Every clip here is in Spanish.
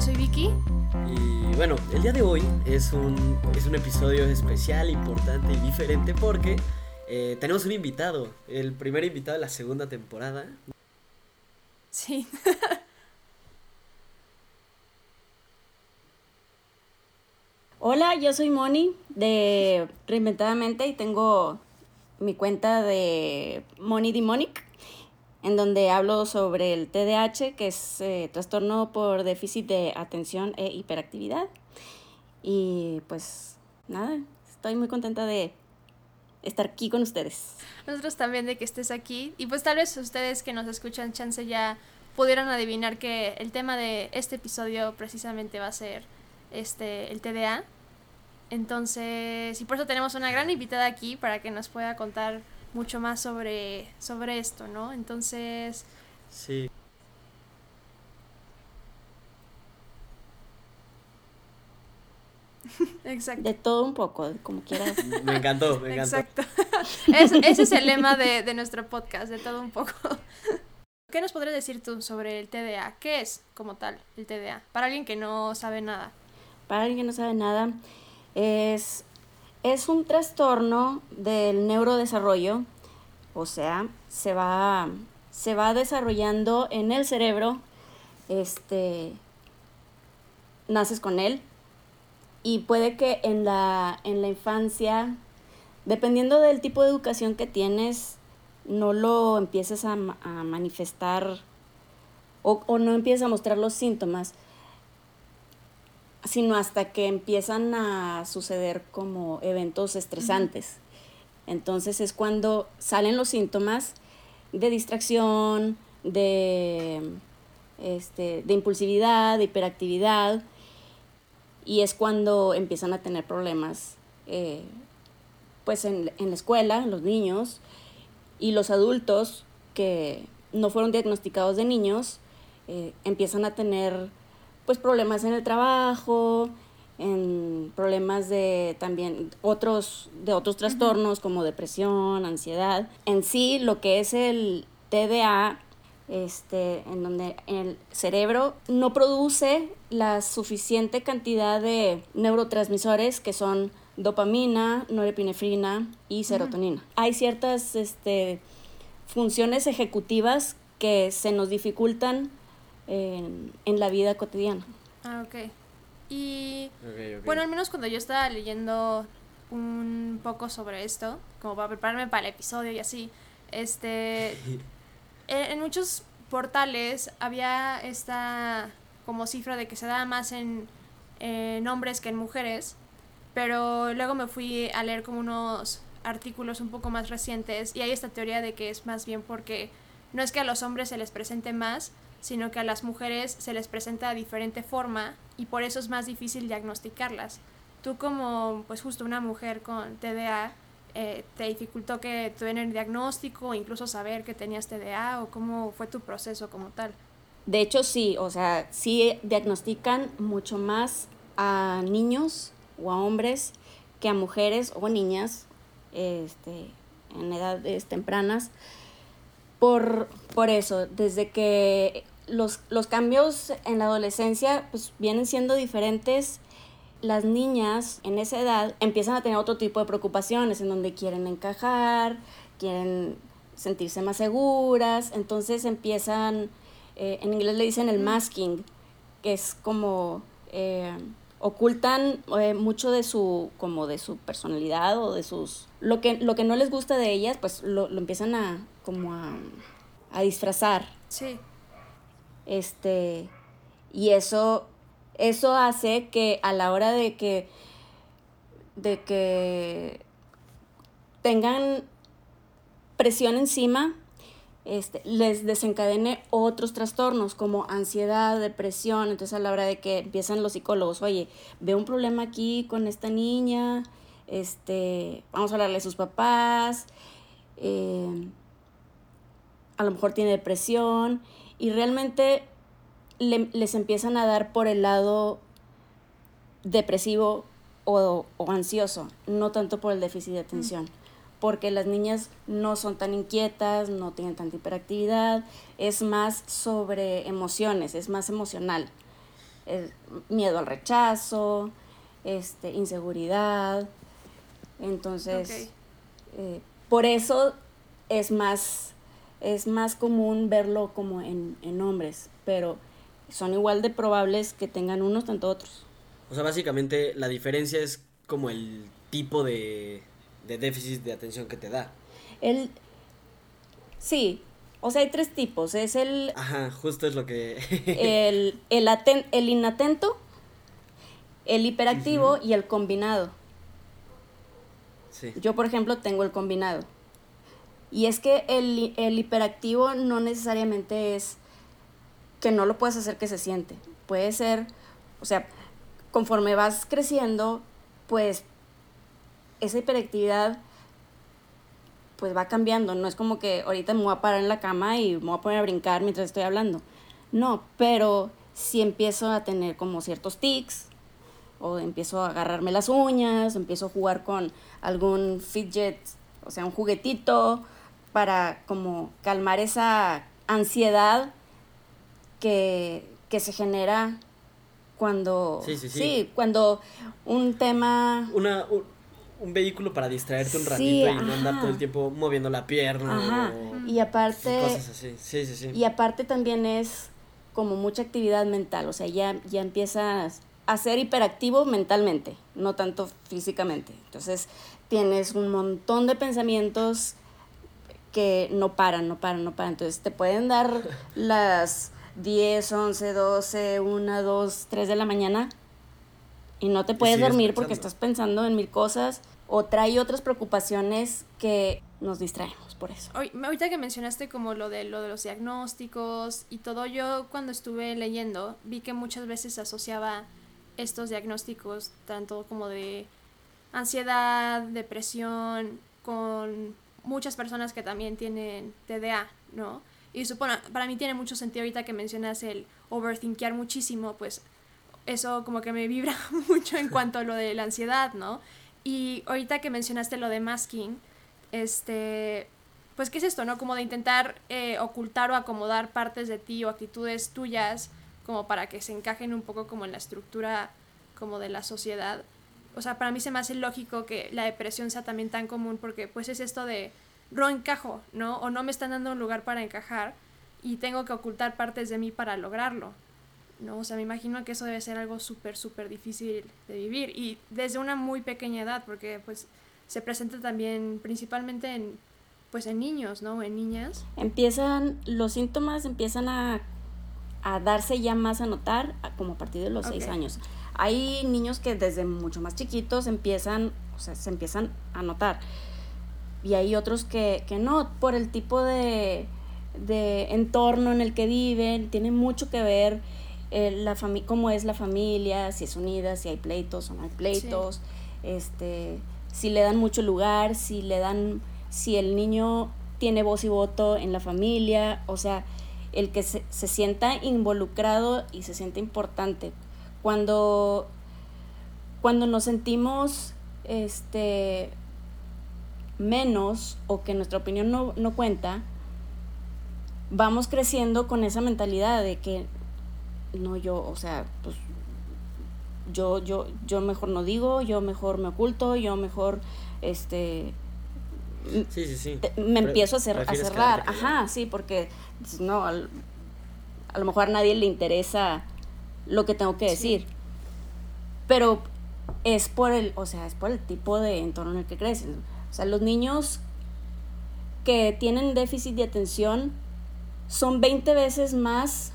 yo soy Vicky. Y bueno, el día de hoy es un, es un episodio especial, importante y diferente porque eh, tenemos un invitado, el primer invitado de la segunda temporada. Sí. Hola, yo soy Moni de Reinventadamente y tengo mi cuenta de Moni Demonic, en donde hablo sobre el TDAH, que es eh, trastorno por déficit de atención e hiperactividad. Y pues nada, estoy muy contenta de estar aquí con ustedes. Nosotros también de que estés aquí. Y pues tal vez ustedes que nos escuchan, chance ya pudieran adivinar que el tema de este episodio precisamente va a ser este el TDA. Entonces, y por eso tenemos una gran invitada aquí para que nos pueda contar mucho más sobre, sobre esto, ¿no? Entonces... Sí. Exacto. De todo un poco, como quieras. Me encantó, me encantó. Exacto. Es- ese es el lema de, de nuestro podcast, de todo un poco. ¿Qué nos podrías decir tú sobre el TDA? ¿Qué es como tal el TDA? Para alguien que no sabe nada. Para alguien que no sabe nada, es, es un trastorno del neurodesarrollo, o sea, se va, se va desarrollando en el cerebro, este, naces con él, y puede que en la, en la infancia, dependiendo del tipo de educación que tienes, no lo empieces a, ma- a manifestar o, o no empieces a mostrar los síntomas sino hasta que empiezan a suceder como eventos estresantes. Entonces es cuando salen los síntomas de distracción, de, este, de impulsividad, de hiperactividad, y es cuando empiezan a tener problemas eh, pues en, en la escuela, los niños, y los adultos que no fueron diagnosticados de niños, eh, empiezan a tener pues problemas en el trabajo, en problemas de también otros de otros trastornos como depresión, ansiedad. En sí lo que es el TDA este en donde el cerebro no produce la suficiente cantidad de neurotransmisores que son dopamina, norepinefrina y serotonina. Hay ciertas este, funciones ejecutivas que se nos dificultan en, en la vida cotidiana. Ah, ok. Y Ok, ok. bueno, al menos cuando yo estaba leyendo un poco sobre esto, como para prepararme para el episodio y así, este, en, en muchos portales había esta como cifra de que se daba más en, en hombres que en mujeres, pero luego me fui a leer como unos artículos un poco más recientes y hay esta teoría de que es más bien porque no es que a los hombres se les presente más, sino que a las mujeres se les presenta de diferente forma y por eso es más difícil diagnosticarlas. Tú como pues justo una mujer con TDA, eh, ¿te dificultó que tuvieran el diagnóstico o incluso saber que tenías TDA o cómo fue tu proceso como tal? De hecho, sí, o sea, sí diagnostican mucho más a niños o a hombres que a mujeres o niñas este, en edades tempranas. Por, por eso, desde que los, los cambios en la adolescencia pues, vienen siendo diferentes, las niñas en esa edad empiezan a tener otro tipo de preocupaciones en donde quieren encajar, quieren sentirse más seguras, entonces empiezan, eh, en inglés le dicen el masking, que es como eh, ocultan eh, mucho de su como de su personalidad o de sus lo que lo que no les gusta de ellas pues lo, lo empiezan a como a, a disfrazar. Sí. Este y eso eso hace que a la hora de que de que tengan presión encima este, les desencadene otros trastornos como ansiedad, depresión. Entonces a la hora de que empiezan los psicólogos, oye, veo un problema aquí con esta niña, este, vamos a hablarle a sus papás, eh, a lo mejor tiene depresión y realmente le- les empiezan a dar por el lado depresivo o, o ansioso, no tanto por el déficit de atención. Porque las niñas no son tan inquietas, no tienen tanta hiperactividad, es más sobre emociones, es más emocional. miedo al rechazo, este, inseguridad. Entonces, eh, por eso es más, es más común verlo como en, en hombres, pero son igual de probables que tengan unos tanto otros. O sea, básicamente la diferencia es como el tipo de, de déficit de atención que te da. El, sí, o sea, hay tres tipos. Es el... Ajá, justo es lo que... el, el, el inatento, el hiperactivo y el combinado. Sí. Yo, por ejemplo, tengo el combinado. Y es que el, el hiperactivo no necesariamente es que no lo puedes hacer que se siente. Puede ser, o sea, conforme vas creciendo, pues esa hiperactividad pues va cambiando, no es como que ahorita me voy a parar en la cama y me voy a poner a brincar mientras estoy hablando. No, pero si empiezo a tener como ciertos tics, o empiezo a agarrarme las uñas, empiezo a jugar con algún fidget, o sea, un juguetito, para como calmar esa ansiedad que, se genera cuando... Sí, sí, sí. sí cuando un tema... Una, un vehículo para distraerte un ratito y no andar todo el tiempo moviendo la pierna. Ajá. y aparte. Cosas así. Sí, sí, sí. Y aparte también es como mucha actividad mental. O sea, ya, ya empiezas a ser hiperactivo mentalmente, no tanto físicamente. Entonces tienes un montón de pensamientos que no paran, no paran, no paran. Entonces te pueden dar las 10, 11, 12, 1, 2, 3 de la mañana y no te puedes dormir porque estás pensando en mil cosas o trae otras preocupaciones que nos distraemos por eso. Ahorita que mencionaste como lo de lo de los diagnósticos y todo, yo cuando estuve leyendo vi que muchas veces se asociaba estos diagnósticos tanto como de ansiedad, depresión, con muchas personas que también tienen TDA, ¿no? Y supongo, para mí tiene mucho sentido ahorita que mencionas el overthinkear muchísimo, pues eso como que me vibra mucho en cuanto a lo de la ansiedad, ¿no? Y ahorita que mencionaste lo de masking, este, pues qué es esto, ¿no? Como de intentar eh, ocultar o acomodar partes de ti o actitudes tuyas como para que se encajen un poco como en la estructura como de la sociedad. O sea, para mí se me hace lógico que la depresión sea también tan común porque pues es esto de no encajo, ¿no? O no me están dando un lugar para encajar y tengo que ocultar partes de mí para lograrlo. ¿no? O sea, me imagino que eso debe ser algo súper, súper difícil de vivir y desde una muy pequeña edad, porque pues se presenta también principalmente en, pues en niños, ¿no? En niñas. Empiezan, los síntomas empiezan a, a darse ya más a notar como a partir de los seis años. Hay niños que desde mucho más chiquitos empiezan, o sea, se empiezan a notar. Y hay otros que, que no, por el tipo de, de entorno en el que viven, tiene mucho que ver eh, la cómo es la familia, si es unida, si hay pleitos o no hay pleitos, este, si le dan mucho lugar, si le dan, si el niño tiene voz y voto en la familia, o sea, el que se, se sienta involucrado y se siente importante. Cuando, cuando nos sentimos este, menos o que nuestra opinión no, no cuenta, vamos creciendo con esa mentalidad de que no yo, o sea, pues yo, yo, yo mejor no digo, yo mejor me oculto, yo mejor, este, sí, sí, sí. me empiezo a, a cerrar, ajá, sí, porque pues, no, a lo mejor a nadie le interesa lo que tengo que decir, pero es por el, o sea, es por el tipo de entorno en el que crecen, o sea, los niños que tienen déficit de atención son 20 veces más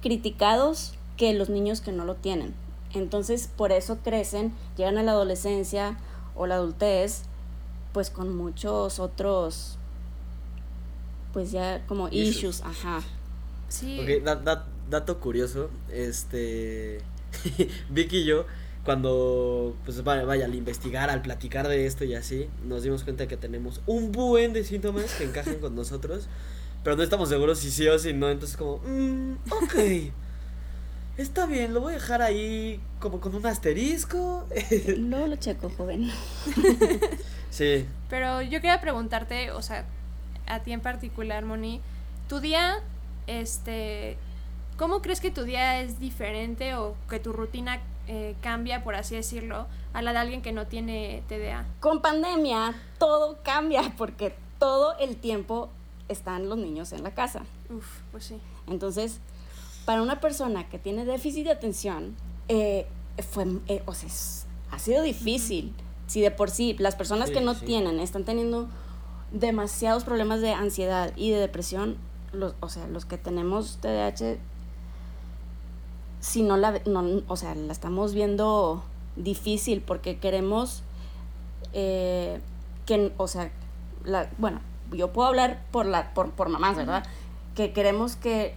criticados que los niños que no lo tienen. Entonces, por eso crecen, llegan a la adolescencia o la adultez, pues con muchos otros, pues ya como issues, ajá. Sí. Dato curioso, este, Vicky y yo, cuando, pues vaya, vaya, al investigar, al platicar de esto y así, nos dimos cuenta que tenemos un buen de síntomas que encajan con nosotros pero no estamos seguros si sí o si no, entonces como, mm, ok, está bien, lo voy a dejar ahí como con un asterisco. No lo checo, joven. sí. Pero yo quería preguntarte, o sea, a ti en particular, Moni, tu día, este, ¿cómo crees que tu día es diferente o que tu rutina eh, cambia, por así decirlo, a la de alguien que no tiene TDA? Con pandemia todo cambia porque todo el tiempo están los niños en la casa. Uf, pues sí. Entonces, para una persona que tiene déficit de atención, eh, fue, eh, o sea, ha sido difícil. Si de por sí las personas que no tienen están teniendo demasiados problemas de ansiedad y de depresión, los, o sea, los que tenemos TDAH, si no la, no, o sea, la estamos viendo difícil porque queremos eh, que, o sea, la, bueno, yo puedo hablar por, la, por, por mamás, ¿verdad? Que queremos que,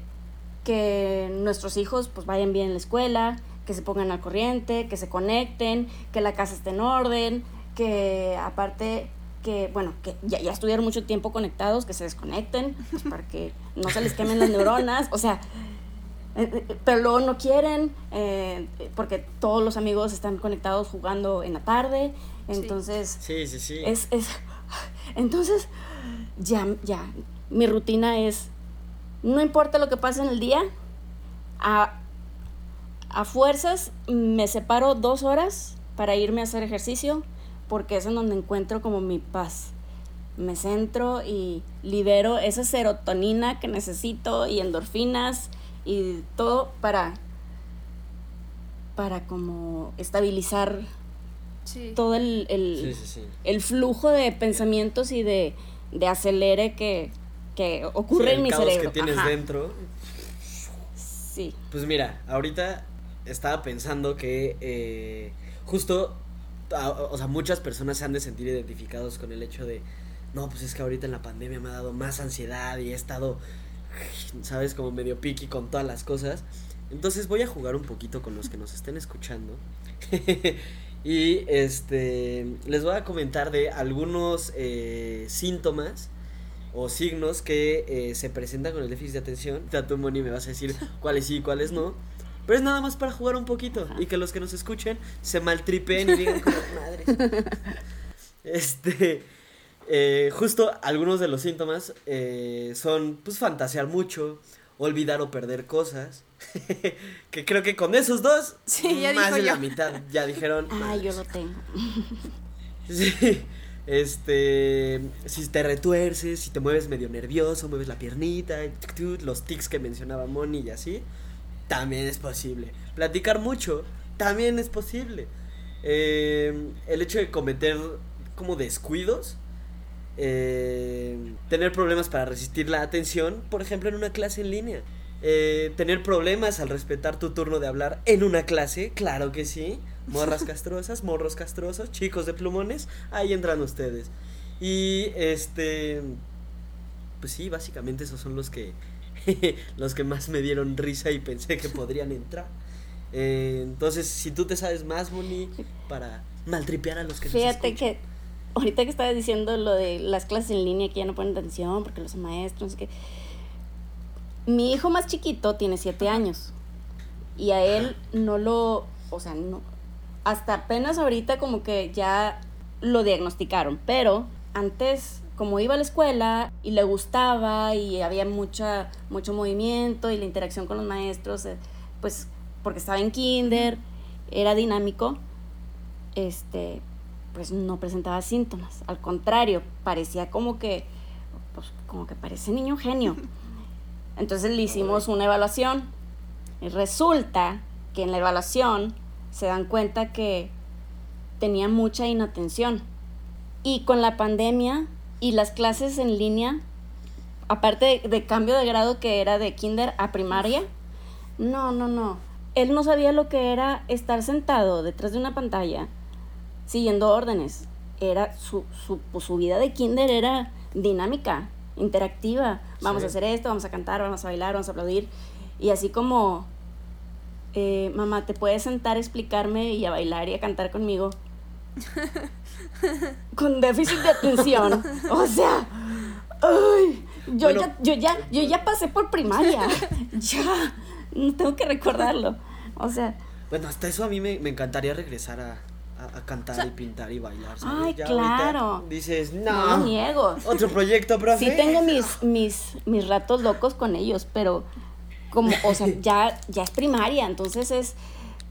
que nuestros hijos pues vayan bien en la escuela, que se pongan al corriente, que se conecten, que la casa esté en orden, que aparte que, bueno, que ya, ya estuvieron mucho tiempo conectados, que se desconecten, pues, para que no se les quemen las neuronas, o sea, pero luego no quieren, eh, porque todos los amigos están conectados jugando en la tarde, entonces... Sí, sí, sí. Es, es, entonces, ya, ya, mi rutina es, no importa lo que pase en el día, a, a fuerzas me separo dos horas para irme a hacer ejercicio, porque es en donde encuentro como mi paz. Me centro y libero esa serotonina que necesito y endorfinas y todo para para como estabilizar todo el, el, flujo de pensamientos y de, de acelere que, que ocurre en mi cerebro. que tienes dentro. Sí. Pues mira, ahorita estaba pensando que eh, justo o sea, muchas personas se han de sentir identificados con el hecho de, no, pues es que ahorita en la pandemia me ha dado más ansiedad y he estado, sabes, como medio piqui con todas las cosas. Entonces voy a jugar un poquito con los que nos estén escuchando. y este, les voy a comentar de algunos eh, síntomas o signos que eh, se presentan con el déficit de atención. Tú, Moni, me vas a decir cuáles sí y cuáles no. Pero es nada más para jugar un poquito y que los que nos escuchen se maltripen y digan como madre. Este, eh, justo algunos de los síntomas eh, son pues fantasear mucho, olvidar o perder cosas. que creo que con esos dos, más de la mitad ya dijeron. Ah, yo lo tengo. sí. Este, si te retuerces, si te mueves medio nervioso, mueves la piernita, los tics que mencionaba Moni y así también es posible. Platicar mucho, también es posible. Eh, el hecho de cometer como descuidos, eh, tener problemas para resistir la atención, por ejemplo, en una clase en línea. Eh, tener problemas al respetar tu turno de hablar en una clase, claro que sí. Morras castrosas, morros castrosos, chicos de plumones, ahí entran ustedes. Y este, pues sí, básicamente esos son los que los que más me dieron risa y pensé que podrían entrar. Eh, entonces, si tú te sabes más, Moni, para maltripear a los que Fíjate que ahorita que estabas diciendo lo de las clases en línea que ya no ponen atención porque los maestros, que mi hijo más chiquito tiene siete años y a él no lo, o sea, no, hasta apenas ahorita como que ya lo diagnosticaron, pero antes como iba a la escuela y le gustaba y había mucha, mucho movimiento y la interacción con los maestros, eh, pues porque estaba en kinder, era dinámico, este, pues no presentaba síntomas. Al contrario, parecía como que, pues como que parece niño genio. Entonces le hicimos una evaluación y resulta que en la evaluación se dan cuenta que tenía mucha inatención. Y con la pandemia y las clases en línea, aparte de, cambio de grado que era de kinder a primaria, no, no, no. Él no sabía lo que era estar sentado detrás de una pantalla siguiendo órdenes. Era su, su, pues, su vida de kinder era dinámica, interactiva. Vamos a hacer esto, vamos a cantar, vamos a bailar, vamos a aplaudir. Y así como, eh, mamá, ¿te puedes sentar a explicarme y a bailar y a cantar conmigo? con déficit de atención. O sea, yo, ya, yo, ya, yo ya pasé por primaria. Ya, no tengo que recordarlo. O sea. Bueno, hasta eso a mí me, encantaría regresar a, cantar y pintar y bailar. Ay, claro. Dices, no. No niego. Otro proyecto, profe. Sí tengo mis, mis, mis ratos locos con ellos, pero como, o sea, ya, ya es primaria, entonces es,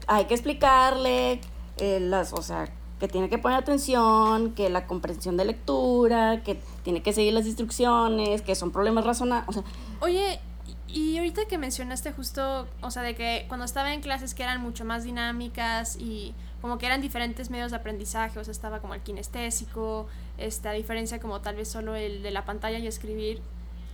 hay que explicarle eh, las, o sea, que tiene que poner atención, que la comprensión de lectura, que tiene que seguir las instrucciones, que son problemas razonables, o sea. Oye, y ahorita que mencionaste justo, o sea, de que cuando estaba en clases que eran mucho más dinámicas y como que eran diferentes medios de aprendizaje, o sea, estaba como el kinestésico, esta diferencia como tal vez solo el de la pantalla y escribir.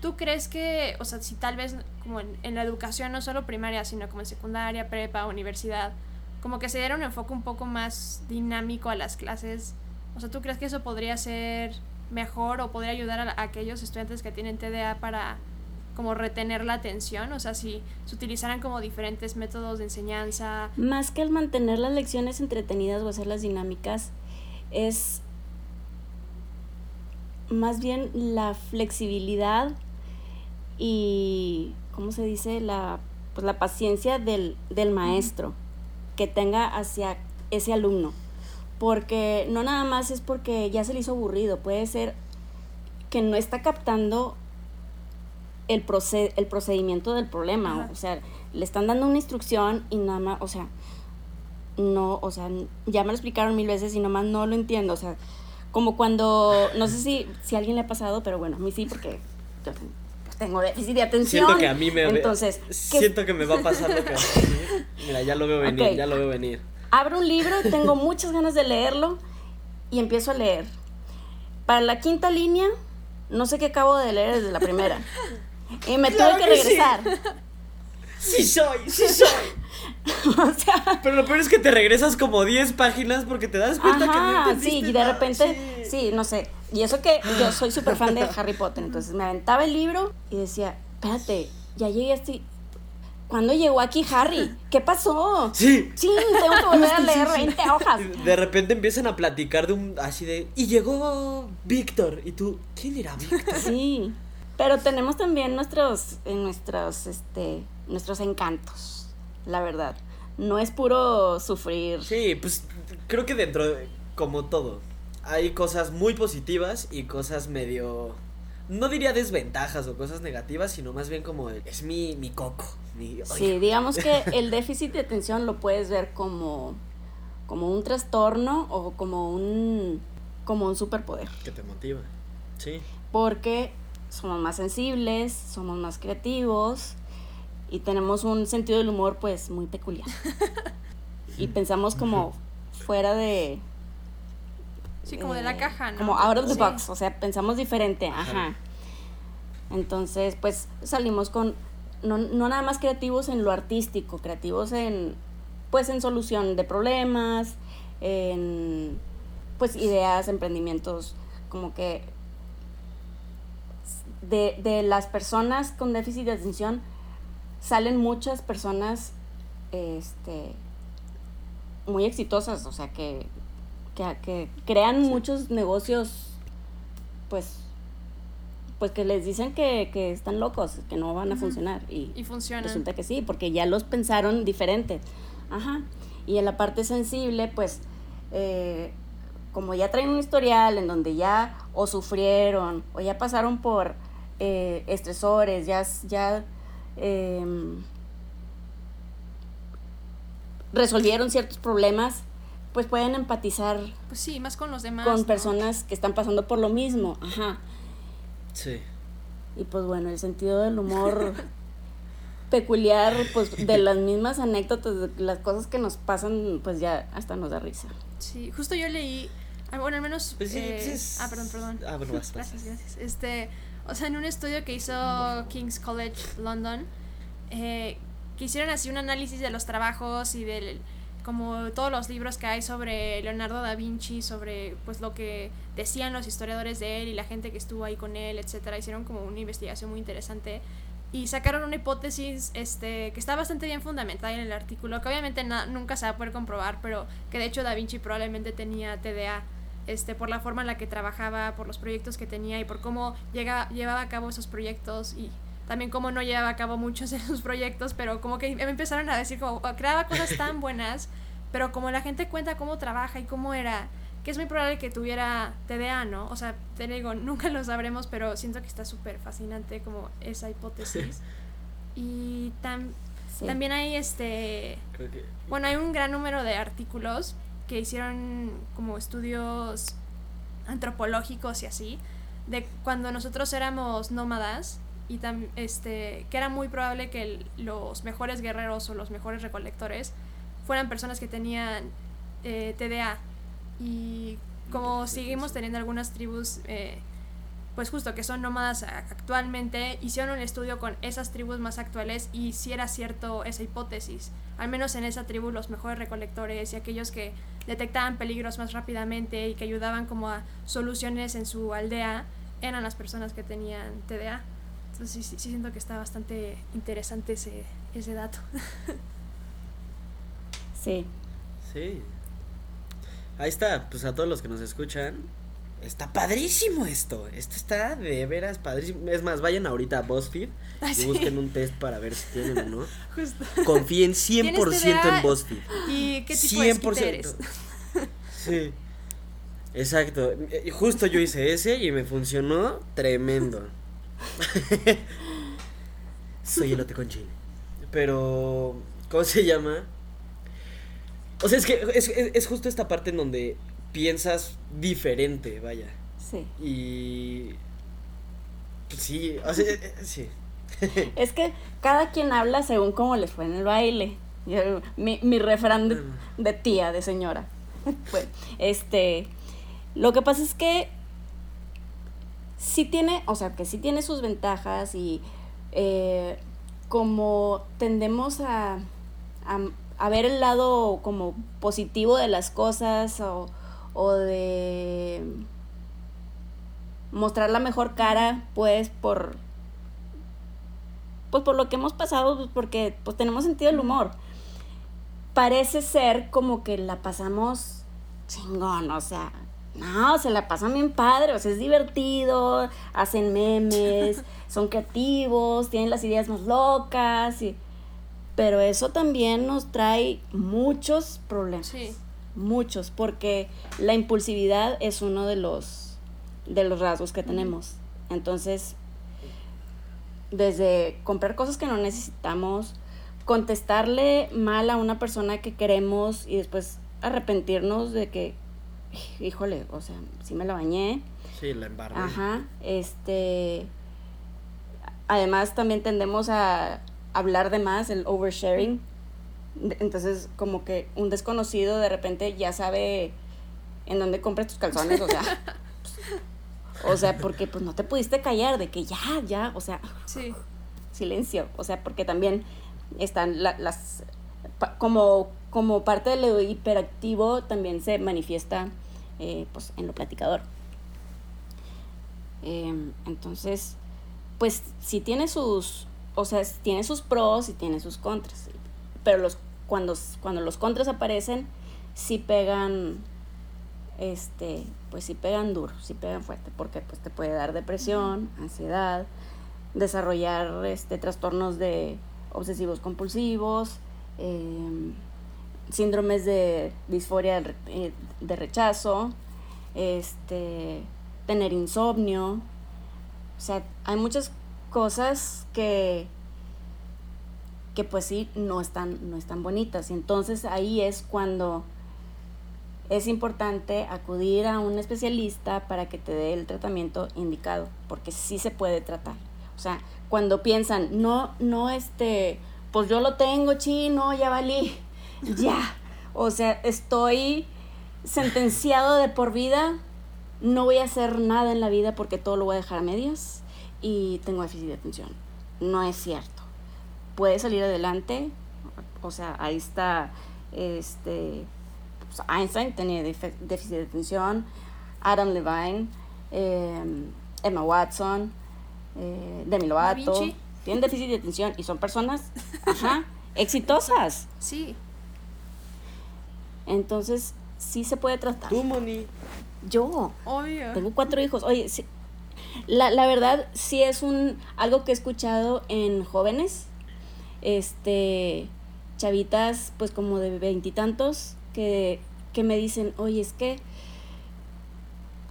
¿Tú crees que, o sea, si tal vez como en, la educación, no solo primaria, sino como en secundaria, prepa, universidad, como que se diera un enfoque un poco más dinámico a las clases. O sea, ¿tú crees que eso podría ser mejor o podría ayudar a, aquellos estudiantes que tienen TDA para como retener la atención? O sea, si se utilizaran como diferentes métodos de enseñanza. Más que el mantener las lecciones entretenidas o hacerlas dinámicas, es más bien la flexibilidad y, ¿cómo se dice? La, pues la paciencia del, del maestro que tenga hacia ese alumno. Porque no nada más es porque ya se le hizo aburrido, puede ser que no está captando el, el procedimiento del problema. O sea, le están dando una instrucción y nada más, o sea, no, o sea, ya me lo explicaron mil veces y nomás no lo entiendo. O sea, como cuando, no sé si, si a alguien le ha pasado, pero bueno, a mí sí, porque tengo déficit de atención. Siento que a mí me Entonces, siento que me va a pasar lo que Mira, ya lo veo venir, ya lo veo venir. Abro un libro, tengo muchas ganas de leerlo y empiezo a leer. Para la quinta línea, no sé qué acabo de leer desde la primera. Y me tuve que, regresar. Sí. soy, sí soy. o sea, pero lo peor es que te regresas como 10 páginas porque te das cuenta que no Sí, y de repente, sí. sí, no sé, y eso que yo soy súper fan de Harry Potter, entonces me aventaba el libro y decía, espérate, ya llegué así. ¿Cuándo llegó aquí Harry? ¿Qué pasó? Sí. Sí, tengo que volver a leer 20 hojas. De repente empiezan a platicar de un así de. Y llegó Víctor. Y tú, ¿quién era Víctor? Sí. Pero tenemos también nuestros, nuestros, este, nuestros encantos, la verdad. No es puro sufrir. Sí, pues creo que dentro, de, como todo, hay cosas muy positivas y cosas medio no diría desventajas o cosas negativas, sino más bien como es mi, mi coco. sí, digamos que el déficit de atención lo puedes ver como, como un trastorno o como un, como un superpoder. Que te motiva, sí. Porque somos más sensibles, somos más creativos y tenemos un sentido del humor pues muy peculiar. y pensamos como fuera de, Sí, como de la caja, ¿no? Como out of the box, o sea, pensamos diferente, ajá. Entonces, pues salimos con, no, no nada más creativos en lo artístico, creativos en, pues en solución de problemas, en, pues ideas, emprendimientos, como que de, de las personas con déficit de atención salen muchas personas este muy exitosas, o sea que que, crean muchos negocios, pues, pues que les dicen que, están locos, que no van a funcionar. Y, y Resulta que sí, porque ya los pensaron diferente. Ajá. Y en la parte sensible, pues, eh, como ya traen un historial en donde ya o sufrieron o ya pasaron por eh, estresores, ya, ya em, resolvieron ciertos problemas, pues pueden empatizar. Pues sí, más con los demás. Con personas que están pasando por lo mismo, ajá. Sí. Y pues bueno, el sentido del humor peculiar, pues de las mismas anécdotas, de las cosas que nos pasan, pues ya hasta nos da risa. Sí, justo yo leí, ah, bueno, al menos... Pues eh, ah, perdón, perdón. Ah, bueno, vas, Gracias, gracias. Este, o sea, en un estudio que hizo King's College London, eh, que hicieron así un análisis de los trabajos y del como todos los libros que hay sobre Leonardo da Vinci, sobre pues lo que decían los historiadores de él y la gente que estuvo ahí con él, etcétera, hicieron como una investigación muy interesante y sacaron una hipótesis este que está bastante bien fundamentada en el artículo, que obviamente nunca se va a poder comprobar, pero que de hecho da Vinci probablemente tenía TDA este por la forma en la que trabajaba, por los proyectos que tenía y por cómo llega, llevaba a cabo esos proyectos y también como no llevaba a cabo muchos de sus proyectos, pero como que me empezaron a decir como creaba cosas tan buenas, pero como la gente cuenta cómo trabaja y cómo era, que es muy probable que tuviera TDA, ¿no? O sea, te digo, nunca lo sabremos, pero siento que está súper fascinante como esa hipótesis. Y también hay este... Bueno, hay un gran número de artículos que hicieron como estudios antropológicos y así, de cuando nosotros éramos nómadas y este, que era muy probable que los mejores guerreros o los mejores recolectores fueran personas que tenían eh, TDA. Y como seguimos teniendo algunas tribus, eh, pues justo que son nómadas actualmente, hicieron un estudio con esas tribus más actuales y si era cierto esa hipótesis. Al menos en esa tribu los mejores recolectores y aquellos que detectaban peligros más rápidamente y que ayudaban como a soluciones en su aldea eran las personas que tenían TDA. Entonces sí, sí, siento que está bastante interesante ese, ese dato. sí. Sí. Ahí está, pues a todos los que nos escuchan, está padrísimo esto. Esto está de veras padrísimo. Es más, vayan ahorita a BuzzFeed y busquen un test para ver si tienen o no. Justo. Confíen 100% en BuzzFeed. ¿Y qué tipo 100%. de eres? Sí. Exacto. Justo yo hice ese y me funcionó tremendo. Soy elote con chile. Pero, ¿cómo se llama? O sea, es que es, justo esta parte en donde piensas diferente, vaya. Sí. Y. Sí, o sea, eh, eh, sí. es que cada quien habla según cómo le fue en el baile. mi, mi refrán de, de, tía, de señora. pues, este. Lo que pasa es que sí tiene, o sea, que sí tiene sus ventajas y eh, como tendemos a, a, ver el lado como positivo de las cosas o, o de mostrar la mejor cara, pues por pues por lo que hemos pasado, pues porque pues tenemos sentido del humor. Parece ser como que la pasamos chingón, o sea, no, se la pasan bien padre, o sea, es divertido, hacen memes, son creativos, tienen las ideas más locas, y... pero eso también nos trae muchos problemas. Sí. Muchos, porque la impulsividad es uno de los, de los rasgos que tenemos. Entonces, desde comprar cosas que no necesitamos, contestarle mal a una persona que queremos y después arrepentirnos de que híjole, o sea, sí me la bañé. Sí, la embarré. Ajá, este... Además también tendemos a hablar de más, el oversharing. Entonces, como que un desconocido de repente ya sabe en dónde compras tus calzones, o sea... o sea, porque pues no te pudiste callar de que ya, ya, o sea... Sí. Silencio, o sea, porque también están las... Como, como parte de lo hiperactivo también se manifiesta eh, pues, en lo platicador. Em, entonces, pues si tiene sus, o sea, tiene sus pros y tiene sus contras. Pero los, cuando, cuando los contras aparecen, sí pegan, este, pues sí pegan duro, sí pegan fuerte, porque pues te puede dar depresión, ansiedad, desarrollar este, trastornos de obsesivos compulsivos, eh, síndromes de disforia eh, de rechazo, este, tener insomnio. O sea, hay muchas cosas que, que pues sí, no están, no están bonitas. Y entonces ahí es cuando es importante acudir a un especialista para que te dé el tratamiento indicado, porque sí se puede tratar. O sea, cuando piensan, no, no, este, pues yo lo tengo, chino, ya valí ya, o sea, estoy sentenciado de por vida, no voy a hacer nada en la vida porque todo lo voy a dejar a medias y tengo déficit de atención. No es cierto. Puede salir adelante, o sea, ahí está, este, pues, Einstein tenía déficit de atención, Adam Levine, em, Emma Watson, eh, Demi Lovato, tienen déficit de atención y son personas, ajá, exitosas. Sí. Entonces, sí se puede tratar. ¿Tú, Moni? Yo. Obvio. Tengo cuatro hijos. Oye, la, la verdad, sí es un algo que he escuchado en jóvenes. Este, chavitas, pues como de veintitantos, que, que me dicen, oye, es que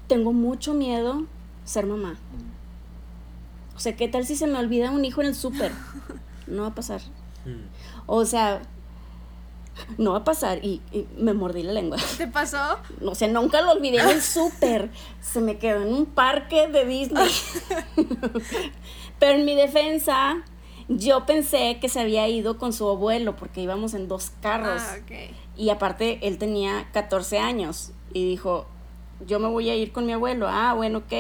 tengo mucho miedo ser mamá. O sea, ¿qué tal si se me olvida un hijo en el súper? no va a pasar. Mm. O sea, no va a pasar. Y, me mordí la lengua. ¿Te pasó? O sea, nunca lo olvidé en el súper. Se me quedó en un parque de Disney. Pero en mi defensa, yo pensé que se había ido con su abuelo porque íbamos en dos carros. Ah, y aparte, él tenía 14 años. Y dijo, yo me voy a ir con mi abuelo. Ah, bueno, ok.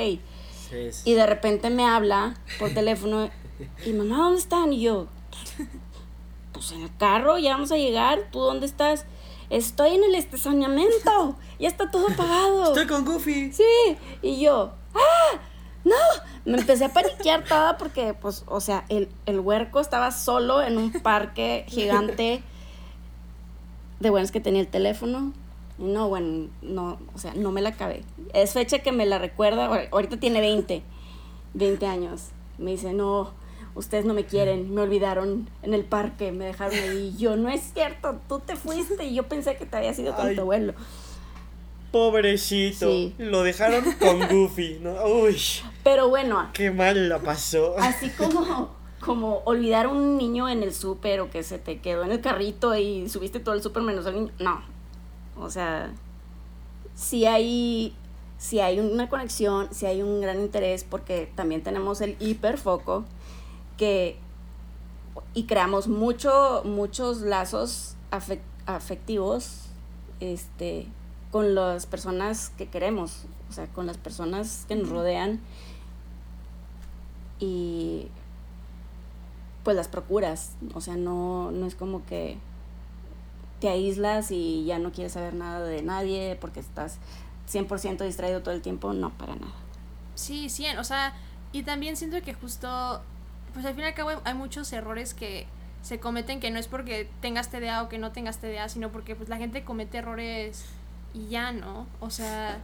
Y de repente me habla por teléfono y mamá, ¿dónde están? Y yo, pues en el carro, ya vamos a llegar, ¿tú dónde estás? Estoy en el estacionamiento, ya está todo apagado. Estoy con Goofy. Sí, y yo, ¡ah! ¡No! Me empecé a paniquear toda porque, pues, o sea, el, el huerco estaba solo en un parque gigante. De bueno, es que tenía el teléfono. Y no, bueno, no, o sea, no me la acabé. Es fecha que me la recuerda. Ahorita tiene 20, 20 años. Me dice, no, ustedes no me quieren, me olvidaron en el parque, me dejaron ahí. Y yo, no es cierto, tú te fuiste y yo pensé que te había sido con tu abuelo. Pobrecito, lo dejaron con Goofy, ¿no? Uy. Pero bueno. Qué mal la pasó. Así como, como olvidar a un niño en el súper o que se te quedó en el carrito y subiste todo el súper menos al niño. No. O sea, si hay, si hay una conexión, si hay un gran interés, porque también tenemos el hiperfoco que y creamos mucho, muchos lazos afectivos este, con las personas que queremos, o sea, con las personas que nos rodean y pues las procuras, o sea, no, no es como que te aíslas y ya no quieres saber nada de nadie porque estás 100% distraído todo el tiempo, no, para nada. Sí, sí, o sea, y también siento que justo pues al fin y al cabo hay muchos errores que se cometen que no es porque tengas TDA o que no tengas TDA, sino porque pues la gente comete errores y ya, ¿no? O sea,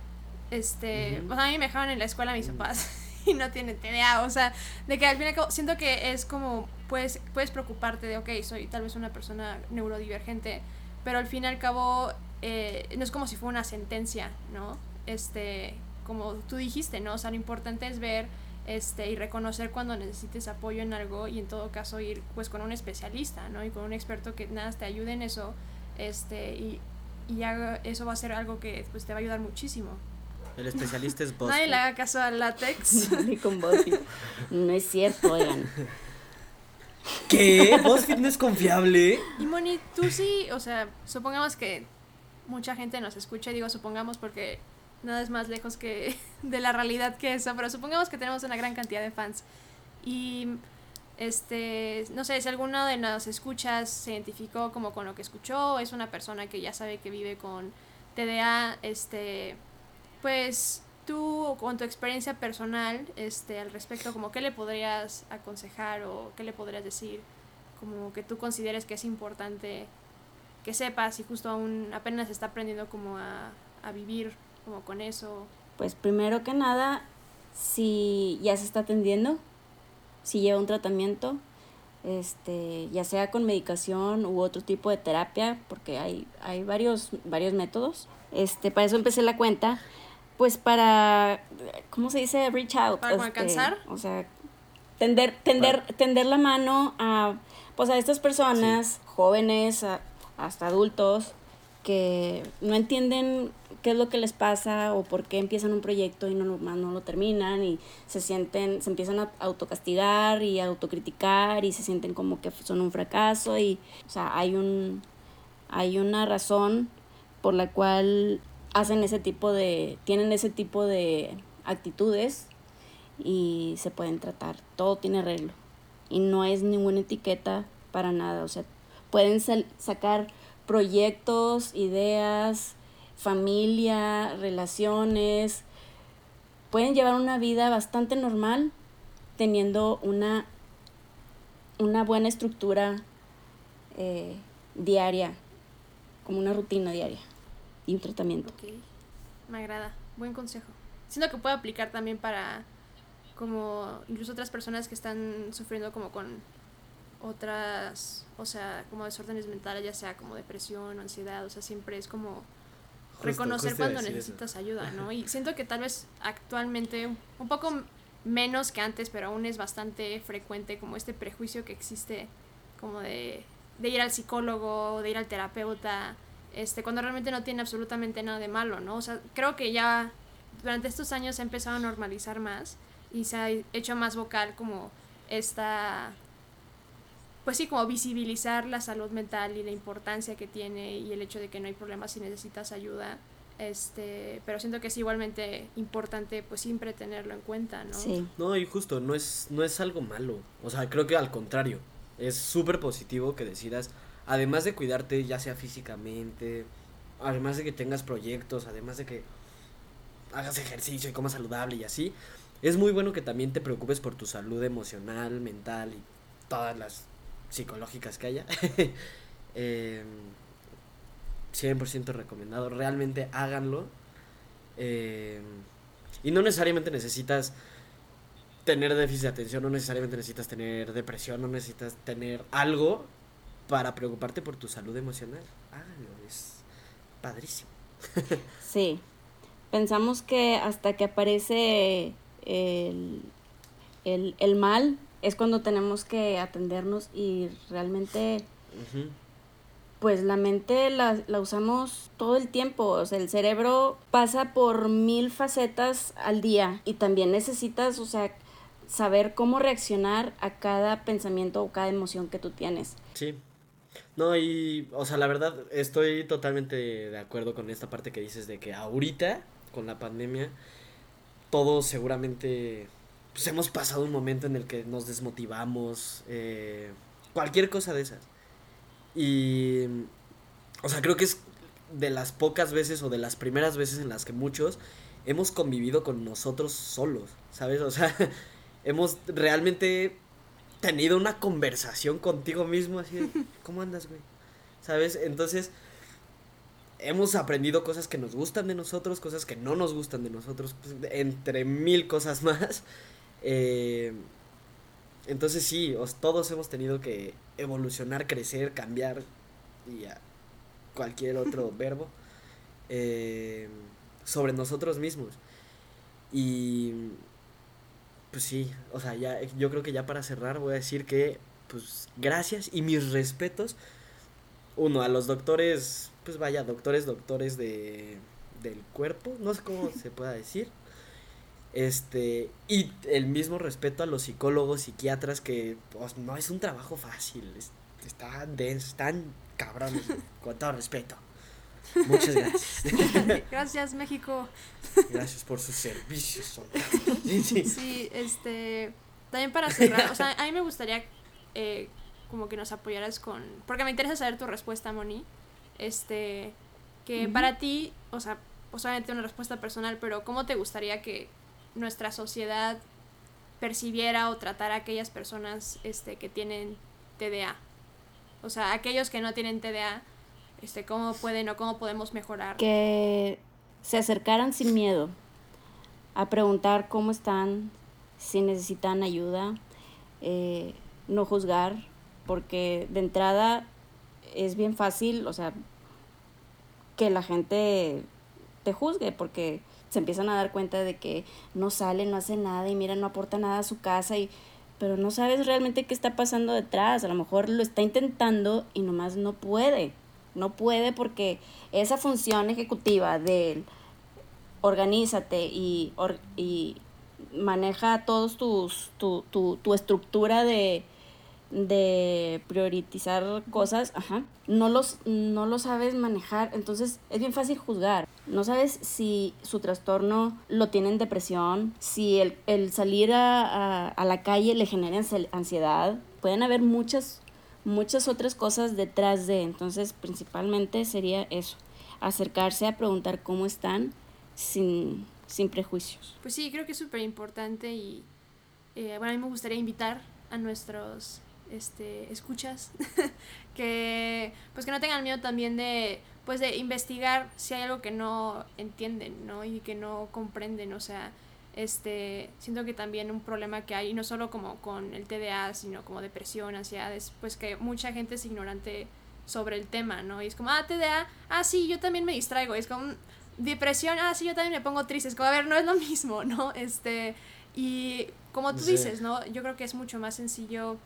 este, pues a mí me dejaban en la escuela mis papás y no tienen TDA, o sea, de que al fin y al cabo siento que es como, puedes, puedes preocuparte de, ok, soy tal vez una persona neurodivergente, pero al fin y al cabo eh, no es como si fuera una sentencia, ¿no? Este, como tú dijiste, ¿no? O sea, lo importante es ver este, y reconocer cuando necesites apoyo en algo y en todo caso ir pues con un especialista, ¿no? Y con un experto que nada te ayude en eso, este, y, y eso va a ser algo que pues te va a ayudar muchísimo. El especialista es BuzzFeed. Nadie le haga caso al látex. Ni con BuzzFeed. No es cierto, oigan. ¿Qué? ¿BuzzFeed no es confiable? Y Moni, tú sí, o sea, supongamos que mucha gente nos escucha, digo supongamos porque nada es más lejos que de la realidad que eso, pero supongamos que tenemos una gran cantidad de fans y este, no sé, si alguno de nos escuchas se identificó como con lo que escuchó, es una persona que ya sabe que vive con TDA, este, pues tú con tu experiencia personal, este, al respecto, como qué le podrías aconsejar o qué le podrías decir, como que tú consideres que es importante que sepas y justo aún apenas está aprendiendo como a, a vivir como con eso? Pues primero que nada, si ya se está atendiendo, si lleva un tratamiento, este, ya sea con medicación u otro tipo de terapia, porque hay, hay varios, varios métodos. Este, para eso empecé la cuenta, pues para, ¿cómo se dice? Reach out. Para este, alcanzar. O sea, tender, tender, tender la mano a, pues a estas personas, jóvenes, hasta adultos, que no entienden qué es lo que les pasa o por qué empiezan un proyecto y no, no, no lo terminan y se sienten, se empiezan a autocastigar y a autocriticar y se sienten como que son un fracaso y, o sea, hay un, hay una razón por la cual hacen ese tipo de, tienen ese tipo de actitudes y se pueden tratar, todo tiene arreglo. Y no es ninguna etiqueta para nada, o sea, pueden sacar proyectos, ideas, familia, relaciones. Pueden llevar una vida bastante normal teniendo una, una buena estructura eh, diaria, como una rutina diaria y un tratamiento. Me agrada, buen consejo. Siento que puede aplicar también para como incluso otras personas que están sufriendo como con otras, o sea, como desórdenes mentales, ya sea como depresión o ansiedad, o sea, siempre es como reconocer cuando necesitas ayuda, ¿no? Y siento que tal vez actualmente un poco menos que antes, pero aún es bastante frecuente como este prejuicio que existe como de, de ir al psicólogo, de ir al terapeuta, este, cuando realmente no tiene absolutamente nada de malo, ¿no? O sea, creo que ya durante estos años se ha empezado a normalizar más y se ha hecho más vocal como esta, pues sí, como visibilizar la salud mental y la importancia que tiene y el hecho de que no hay problemas si necesitas ayuda. Este, pero siento que es igualmente importante pues siempre tenerlo en cuenta, ¿no? Sí. No, y justo, no es, no es algo malo. O sea, creo que al contrario, es súper positivo que decidas además de cuidarte ya sea físicamente, además de que tengas proyectos, además de que hagas ejercicio y comas saludable y así, es muy bueno que también te preocupes por tu salud emocional, mental y todas las psicológicas que haya. eh, 100% recomendado, realmente háganlo. Eh, y no necesariamente necesitas tener déficit de atención, no necesariamente necesitas tener depresión, no necesitas tener algo para preocuparte por tu salud emocional. Háganlo, es padrísimo. sí, pensamos que hasta que aparece el, mal es cuando tenemos que atendernos y realmente... Pues la mente la, la, usamos todo el tiempo, o sea, el cerebro pasa por mil facetas al día y también necesitas, o sea, saber cómo reaccionar a cada pensamiento o cada emoción que tú tienes. Sí. No, y, o sea, la verdad, estoy totalmente de acuerdo con esta parte que dices de que ahorita, con la pandemia, todos seguramente, pues hemos pasado un momento en el que nos desmotivamos, eh, cualquier cosa de esas. Y, o sea, creo que es de las pocas veces o de las primeras veces en las que muchos hemos convivido con nosotros solos, ¿sabes? O sea, hemos realmente tenido una conversación contigo mismo, así ¿cómo andas, güey? ¿Sabes? Entonces, hemos aprendido cosas que nos gustan de nosotros, cosas que no nos gustan de nosotros, pues, entre mil cosas más. Eh, entonces sí, todos hemos tenido que evolucionar, crecer, cambiar y cualquier otro verbo eh, sobre nosotros mismos. Y pues sí, o sea, ya, yo creo que ya para cerrar voy a decir que, pues, gracias y mis respetos, uno, a los doctores, pues vaya, doctores, doctores de, del cuerpo, no sé cómo se pueda decir, este, y el mismo respeto a los psicólogos, psiquiatras, que, pues, no es un trabajo fácil, están denso, están cabrones, con todo respeto. Muchas gracias. Gracias, México. Gracias por sus servicios. Sí, este. También para cerrar, o sea, a mí me gustaría eh, como que nos apoyaras con. Porque me interesa saber tu respuesta, Moni. Este. Que para ti, o sea, obviamente una respuesta personal, pero ¿cómo te gustaría que nuestra sociedad percibiera o tratara a aquellas personas este, que tienen TDA? O sea, aquellos que no tienen TDA este, cómo pueden o cómo podemos mejorar. Que se acercaran sin miedo a preguntar cómo están, si necesitan ayuda, eh, no juzgar, porque de entrada es bien fácil, o sea, que la gente te juzgue, porque se empiezan a dar cuenta de que no sale, no hace nada y mira, no aporta nada a su casa y pero no sabes realmente qué está pasando detrás, a lo mejor lo está intentando y nomás no puede. No puede porque esa función ejecutiva de organízate y, y maneja todos tus, tu, tu, tu estructura de, de priorizar cosas, ajá, no los, no lo sabes manejar, entonces es bien fácil juzgar. No sabes si su trastorno lo tiene en depresión, si el, el salir a, a, la calle le genera ansiedad. Pueden haber muchas muchas otras cosas detrás de. Entonces, principalmente sería eso, acercarse a preguntar cómo están sin, sin prejuicios. Pues sí, creo que es súper importante y eh, bueno, a mí me gustaría invitar a nuestros este, escuchas que pues que no tengan miedo también de pues de investigar si hay algo que no entienden, ¿no? Y que no comprenden, o sea, este, siento que también un problema que hay, no solo como con el TDA, sino como depresión, ansiedades, pues que mucha gente es ignorante sobre el tema, ¿no? Y es como, ah, TDA, ah, sí, yo también me distraigo, es como, depresión, ah, sí, yo también me pongo triste, es como, a ver, no es lo mismo, ¿no? Este, y como tú dices, ¿no? Yo creo que es mucho más sencillo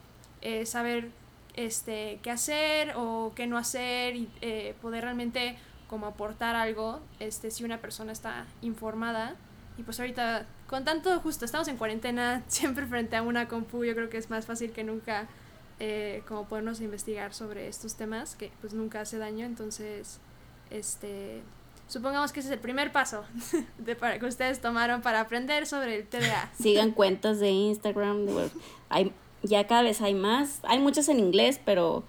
eh, saber este, qué hacer o qué no hacer y eh, poder realmente como aportar algo este, si una persona está informada. Y pues ahorita, con tanto justo, estamos en cuarentena, siempre frente a una compu, yo creo que es más fácil que nunca eh, como podernos investigar sobre estos temas, que pues nunca hace daño, entonces, este, supongamos que ese es el primer paso de, que ustedes tomaron para aprender sobre el TDA. Sigan cuentas de Instagram, hay, ya cada vez hay más, hay muchas en inglés, pero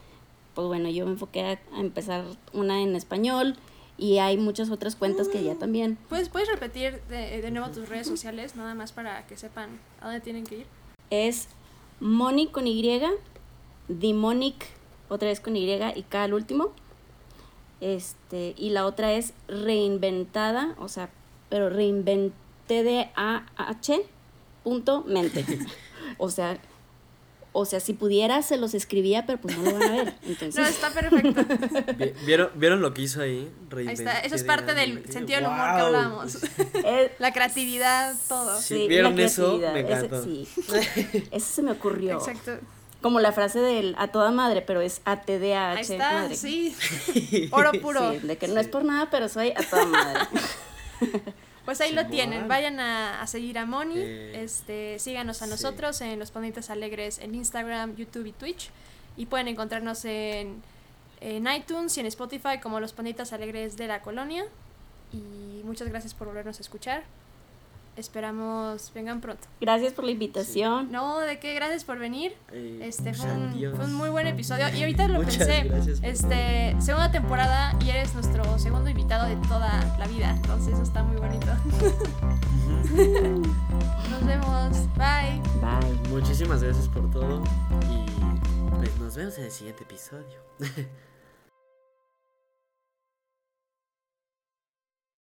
pues bueno, yo me enfoqué a, empezar una en español y hay muchas otras cuentas que ya mm. también. ¿Puedes, ¿Puedes repetir de, de nuevo tus redes sociales, nada más para que sepan a dónde tienen que ir? Es Moni con Y, Demonic, otra vez con Y y K al último. Este, y la otra es reinventada, o sea, pero reinventé de A H punto mente. o sea, o sea, si pudiera se los escribía, pero pues no lo van a ver. Entonces... No, está perfecto. ¿Vieron, ¿Vieron lo que hizo ahí? ahí está, eso es parte del sentido del humor que hablábamos. la creatividad, todo. Sí, ¿Vieron eso? Me encantó. Ese, sí. Eso se me ocurrió. Exacto. Como la frase del a toda madre, pero es a t d Ahí está, sí. Oro puro. de que no es por nada, pero soy a toda madre. Pues ahí lo tienen, vayan a, seguir a Moni, este, síganos a nosotros en Los Ponitas Alegres en Instagram, YouTube y Twitch. Y pueden encontrarnos en, en iTunes y en Spotify como Los Ponitas Alegres de la Colonia. Y muchas gracias por volvernos a escuchar. Esperamos vengan pronto. Gracias por la invitación. No, de qué, gracias por venir. este fue un, muy buen episodio. Y ahorita lo pensé. Este, segunda temporada y eres nuestro segundo invitado de toda la vida. Entonces eso está muy bonito. nos vemos. Bye. Bye. Muchísimas gracias por todo. Y pues nos vemos en el siguiente episodio.